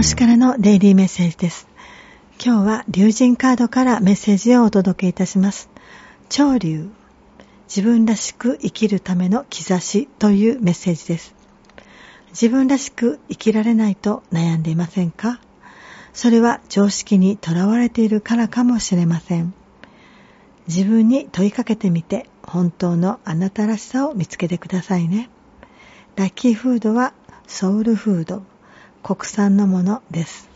星からのデイリーメッセージです。今日は竜神カードからメッセージをお届けいたします。潮流。自分らしく生きるための兆しというメッセージです。自分らしく生きられないと悩んでいませんか？それは常識にとらわれているからかもしれません。自分に問いかけてみて本当のあなたらしさを見つけてくださいね。ラッキーフードはソウルフード、国産のものです。